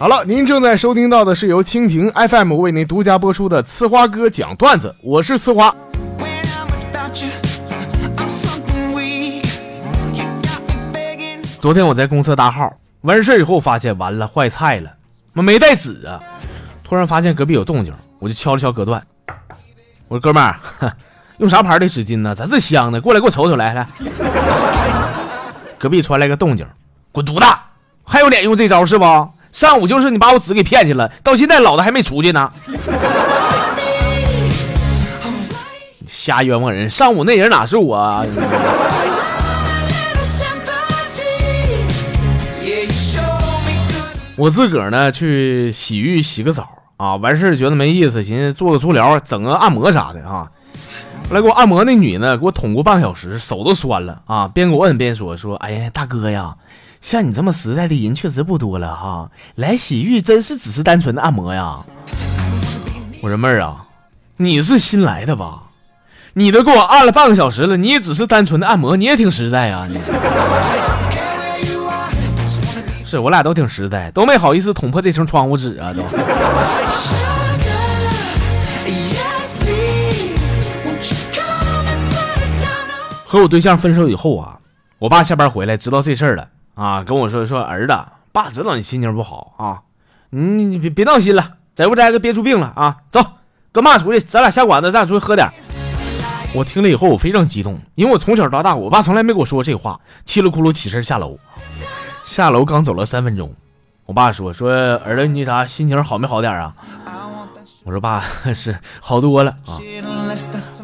好了，您正在收听到的是由蜻蜓 FM 为您独家播出的呲花哥讲段子，我是呲花。昨天我在公厕大号，完事以后发现完了坏菜了，我没带纸啊。突然发现隔壁有动静，我就敲了敲隔断，我说哥们儿，用啥牌的纸巾呢？咋这香呢？过来给我瞅瞅来来。隔壁传来个动静，滚犊子，还有脸用这招是不？上午就是你把我纸给骗去了，到现在老子还没出去呢。瞎冤枉人！上午那人哪是我？我自个儿呢去洗浴洗个澡啊，完事儿觉得没意思，寻思做个足疗，整个按摩啥的啊。来给我按摩那女呢，给我捅过半个小时，手都酸了啊，边给我摁边说说：“哎呀，大哥呀。”像你这么实在的人确实不多了哈，来洗浴真是只是单纯的按摩呀。我说妹儿啊，你是新来的吧？你都给我按了半个小时了，你也只是单纯的按摩，你也挺实在呀。是我俩都挺实在，都没好意思捅破这层窗户纸啊都。和我对象分手以后啊，我爸下班回来知道这事儿了。啊，跟我说说儿子，爸知道你心情不好啊，你你别别闹心了，在屋待着憋出病了啊！走，跟妈出去，咱俩下馆子，咱俩出去喝点。我听了以后，我非常激动，因为我从小到大，我爸从来没跟我说过这话。气了咕噜起身下楼，下楼刚走了三分钟，我爸说说儿子，你啥心情好没好点啊？我说爸是好多了啊。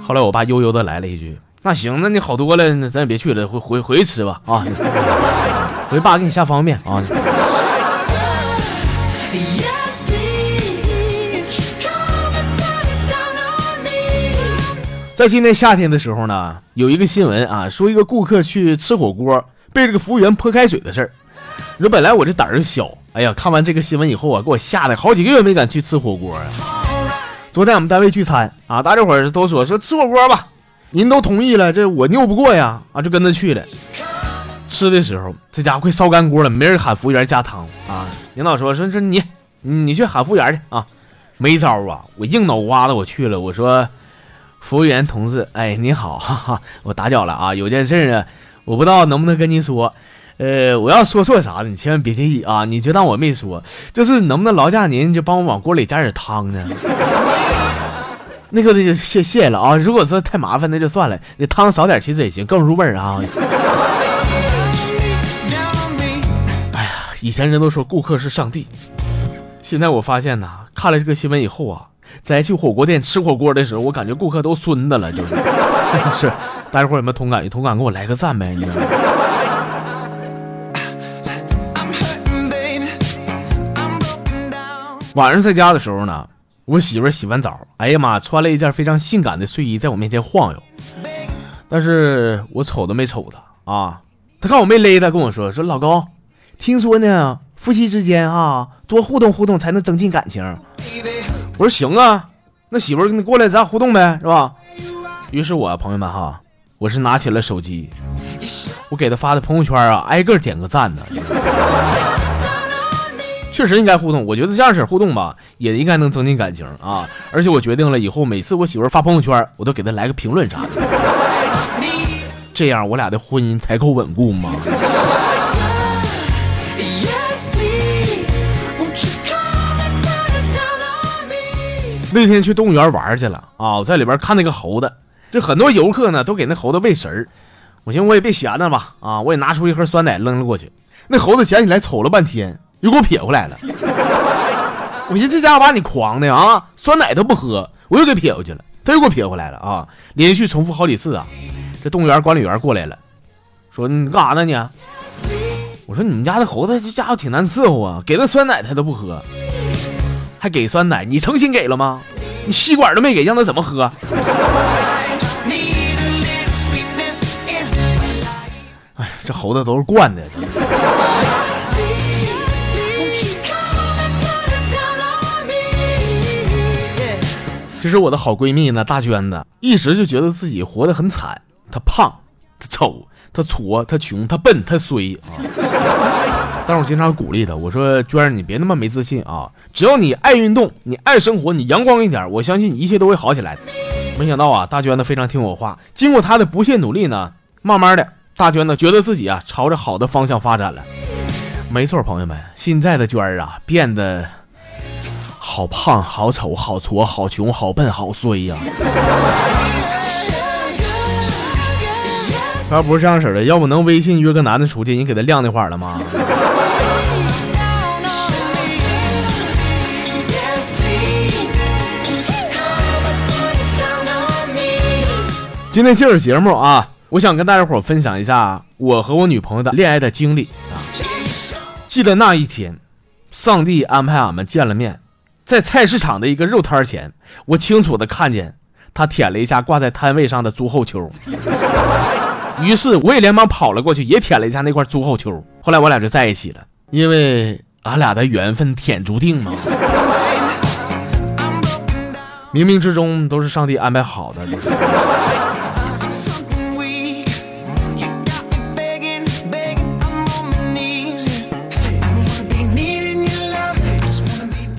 后来我爸悠悠的来了一句。那行，那你好多了，那咱也别去了，回回回去吃吧啊！回爸给你下方便啊。在今年夏天的时候呢，有一个新闻啊，说一个顾客去吃火锅，被这个服务员泼开水的事儿。说本来我这胆儿就小，哎呀，看完这个新闻以后啊，给我吓得好几个月没敢去吃火锅啊。昨天我们单位聚餐啊，大家伙儿都说说吃火锅吧。您都同意了，这我拗不过呀，啊，就跟着去了。吃的时候，这家伙快烧干锅了，没人喊服务员加汤啊。领导说说说你，你去喊服务员去啊。没招啊，我硬脑瓜子我去了。我说，服务员同志，哎，你好，哈哈，我打搅了啊，有件事啊，我不知道能不能跟您说。呃，我要说错啥了，你千万别介意啊，你就当我没说。就是能不能劳驾您就帮我往锅里加点汤呢？那个那个谢谢了啊！如果说太麻烦，那就算了。那汤少点其实也行，更入味儿啊。以前人都说顾客是上帝，现在我发现呐，看了这个新闻以后啊，在去火锅店吃火锅的时候，我感觉顾客都孙子了，就是。是，大家伙有没有同感？有同感给我来个赞呗！你知道吗？晚上在家的时候呢。我媳妇洗完澡，哎呀妈，穿了一件非常性感的睡衣，在我面前晃悠。但是我瞅都没瞅她啊，她看我没勒她，跟我说说老公，听说呢，夫妻之间啊，多互动互动才能增进感情。我说行啊，那媳妇儿你过来，咱俩互动呗，是吧？于是我朋友们哈，我是拿起了手机，我给他发的朋友圈啊，挨个点个赞呢。确实应该互动，我觉得这样式互动吧，也应该能增进感情啊。而且我决定了，以后每次我媳妇发朋友圈，我都给她来个评论啥的，这样我俩的婚姻才够稳固嘛。那天去动物园玩去了啊，我在里边看那个猴子，这很多游客呢都给那猴子喂食儿，我寻思我也别闲着吧，啊，我也拿出一盒酸奶扔了过去，那猴子捡起来瞅了半天。又给我撇回来了，我寻思这家伙把你狂的啊！酸奶都不喝，我又给撇回去了，他又给我撇回来了啊！连续重复好几次啊！这动物园管理员过来了，说你干啥呢你？我说你们家的猴子这家伙挺难伺候啊，给那酸奶他都不喝，还给酸奶，你诚心给了吗？你吸管都没给，让他怎么喝？哎，这猴子都是惯的。其实我的好闺蜜呢，大娟子一直就觉得自己活得很惨。她胖，她丑，她矬，她穷，她笨，她衰啊！但是我经常鼓励他，我说娟儿，你别那么没自信啊！只要你爱运动，你爱生活，你阳光一点，我相信你一切都会好起来。没想到啊，大娟呢非常听我话，经过她的不懈努力呢，慢慢的，大娟呢觉得自己啊朝着好的方向发展了。没错，朋友们，现在的娟儿啊变得好胖、好丑、好矬、好穷、好笨、好衰呀！他不是这样式的，要不能微信约个男的出去，你给他晾那块儿了吗？今天这儿节目啊，我想跟大家伙分享一下我和我女朋友的恋爱的经历啊。记得那一天，上帝安排俺们见了面，在菜市场的一个肉摊前，我清楚的看见他舔了一下挂在摊位上的猪后丘。于是我也连忙跑了过去，也舔了一下那块猪后丘。后来我俩就在一起了，因为俺俩的缘分天注定嘛，冥冥之中都是上帝安排好的。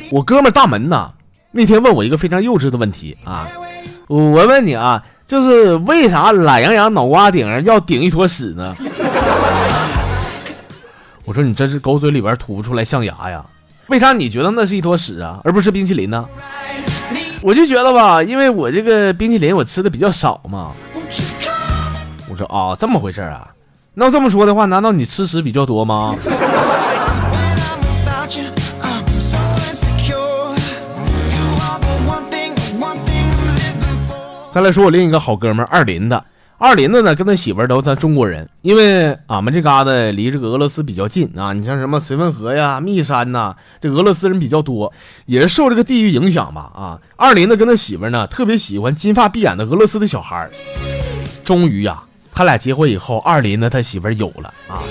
我哥们大门呐，那天问我一个非常幼稚的问题啊，我问你啊。就是为啥懒羊羊脑瓜顶上要顶一坨屎呢？我说你这是狗嘴里边吐不出来象牙呀？为啥你觉得那是一坨屎啊，而不是冰淇淋呢？我就觉得吧，因为我这个冰淇淋我吃的比较少嘛。我说啊，这么回事啊？那这么说的话，难道你吃屎比较多吗？再来说，我另一个好哥们二林子，二林子呢跟他媳妇儿都咱中国人，因为俺们这嘎达离这个俄罗斯比较近啊。你像什么绥芬河呀、密山呐，这俄罗斯人比较多，也是受这个地域影响吧啊。二林子跟他媳妇儿呢特别喜欢金发碧眼的俄罗斯的小孩儿终于呀，他俩结婚以后，二林子他媳妇儿有了啊。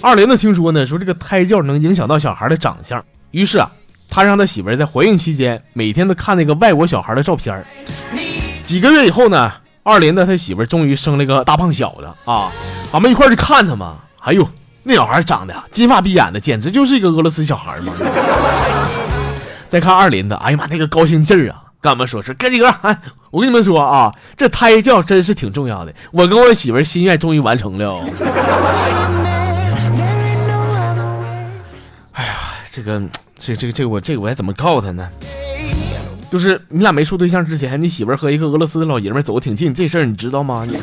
二林子听说呢，说这个胎教能影响到小孩的长相，于是啊，他让他媳妇儿在怀孕期间每天都看那个外国小孩的照片儿几个月以后呢，二林子他媳妇终于生了个大胖小子啊！俺们一块去看他嘛。哎呦，那小孩长得金发碧眼的，简直就是一个俄罗斯小孩嘛。再看二林子，哎呀妈，那个高兴劲儿啊！跟俺们说是哥几个，哎，我跟你们说啊，这胎教真是挺重要的。我跟我媳妇心愿终于完成了。哎呀，这个，这这个这个我这个我还怎么告他呢？就是你俩没处对象之前，你媳妇儿和一个俄罗斯的老爷们走的挺近，这事儿你知道吗？你